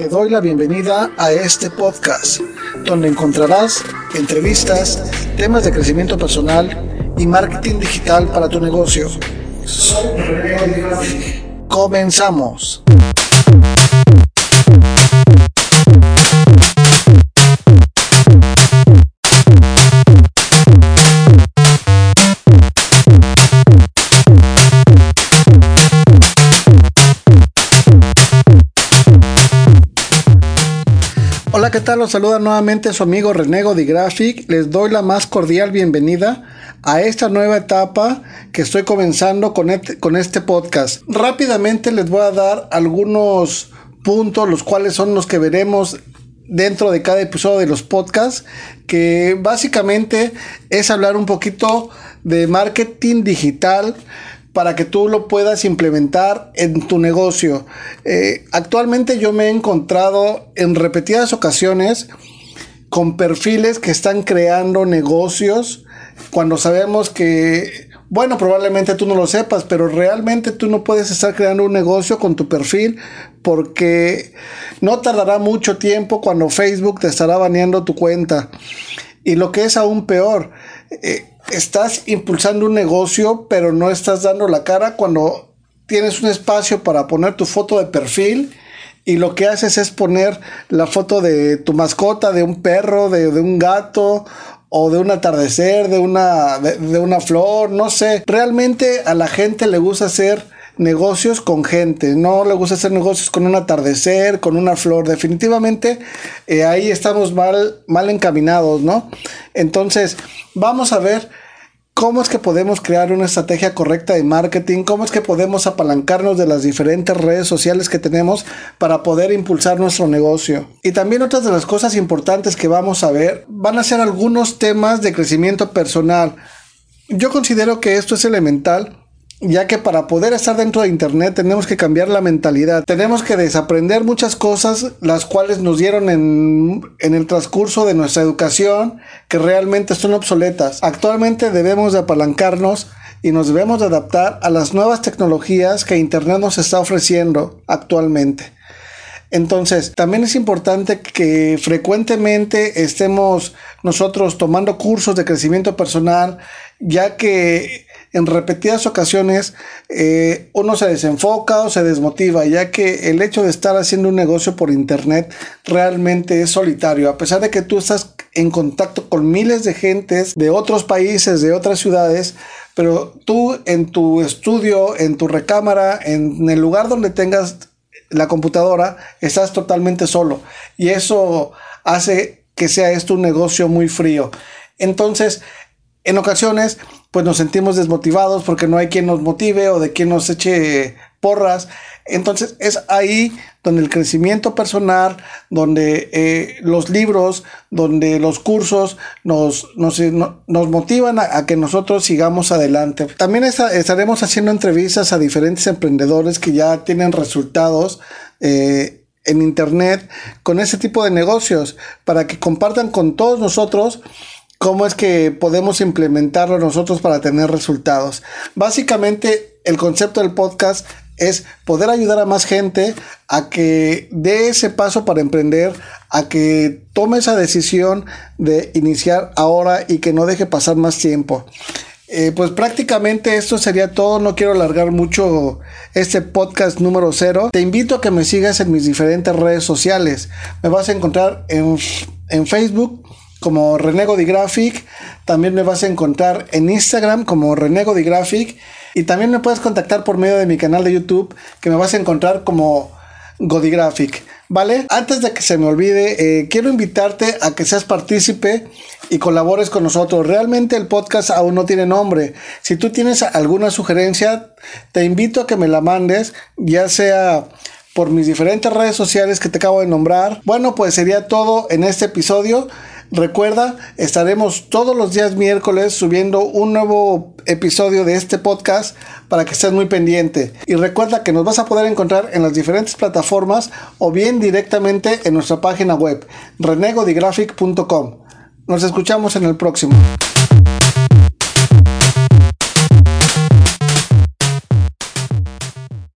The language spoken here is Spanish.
Te doy la bienvenida a este podcast, donde encontrarás entrevistas, temas de crecimiento personal y marketing digital para tu negocio. Comenzamos. ¿Qué tal? Los saluda nuevamente su amigo Renego de Graphic. Les doy la más cordial bienvenida a esta nueva etapa que estoy comenzando con este, con este podcast. Rápidamente les voy a dar algunos puntos, los cuales son los que veremos dentro de cada episodio de los podcasts, que básicamente es hablar un poquito de marketing digital para que tú lo puedas implementar en tu negocio. Eh, actualmente yo me he encontrado en repetidas ocasiones con perfiles que están creando negocios cuando sabemos que, bueno, probablemente tú no lo sepas, pero realmente tú no puedes estar creando un negocio con tu perfil porque no tardará mucho tiempo cuando Facebook te estará baneando tu cuenta. Y lo que es aún peor, eh, estás impulsando un negocio, pero no estás dando la cara cuando tienes un espacio para poner tu foto de perfil y lo que haces es poner la foto de tu mascota, de un perro, de, un gato o de un atardecer, de una, de una flor, no sé. Realmente a la gente le gusta hacer negocios con gente, no le gusta hacer negocios con un atardecer, con una flor. Definitivamente eh, ahí estamos mal, mal encaminados, ¿no? Entonces, vamos a ver cómo es que podemos crear una estrategia correcta de marketing, cómo es que podemos apalancarnos de las diferentes redes sociales que tenemos para poder impulsar nuestro negocio. Y también otras de las cosas importantes que vamos a ver van a ser algunos temas de crecimiento personal. Yo considero que esto es elemental ya que para poder estar dentro de Internet tenemos que cambiar la mentalidad, tenemos que desaprender muchas cosas las cuales nos dieron en, el transcurso de nuestra educación que realmente son obsoletas. Actualmente debemos de apalancarnos y nos debemos de adaptar a las nuevas tecnologías que Internet nos está ofreciendo actualmente. Entonces, también es importante que frecuentemente estemos nosotros tomando cursos de crecimiento personal, ya que en repetidas ocasiones eh, uno se desenfoca o se desmotiva, ya que el hecho de estar haciendo un negocio por internet realmente es solitario. A pesar de que tú estás en contacto con miles de gentes de otros países, de otras ciudades, pero tú en tu estudio, en tu recámara, en el lugar donde tengas la computadora, estás totalmente solo. Y eso hace que sea esto un negocio muy frío. Entonces, en ocasiones pues nos sentimos desmotivados porque no hay quien nos motive o de quien nos eche porras. Entonces es ahí donde el crecimiento personal, donde eh, los libros, donde los cursos nos, nos, motivan a, que nosotros sigamos adelante. También estaremos haciendo entrevistas a diferentes emprendedores que ya tienen resultados. Eh, en internet con ese tipo de negocios para que compartan con todos nosotros cómo es que podemos implementarlo nosotros para tener resultados. Básicamente, el concepto del podcast es poder ayudar a más gente a que dé ese paso para emprender, a que tome esa decisión de iniciar ahora y que no deje pasar más tiempo. Eh, pues prácticamente esto sería todo. No quiero alargar mucho este podcast número cero. Te invito a que me sigas en mis diferentes redes sociales. Me vas a encontrar en, en Facebook como Renego de Graphic. También me vas a encontrar en Instagram como Renego de Graphic. Y también me puedes contactar por medio de mi canal de YouTube que me vas a encontrar como Godigraphic. ¿Vale? Antes de que se me olvide, eh, quiero invitarte a que seas partícipe y colabores con nosotros. Realmente el podcast aún no tiene nombre. Si tú tienes alguna sugerencia, te invito a que me la mandes, ya sea por mis diferentes redes sociales que te acabo de nombrar. Bueno, pues sería todo en este episodio. Recuerda, estaremos todos los días miércoles subiendo un nuevo episodio de este podcast para que estés muy pendiente. Y recuerda que nos vas a poder encontrar en las diferentes plataformas o bien directamente en nuestra página web renegodigraphic.com. Nos escuchamos en el próximo.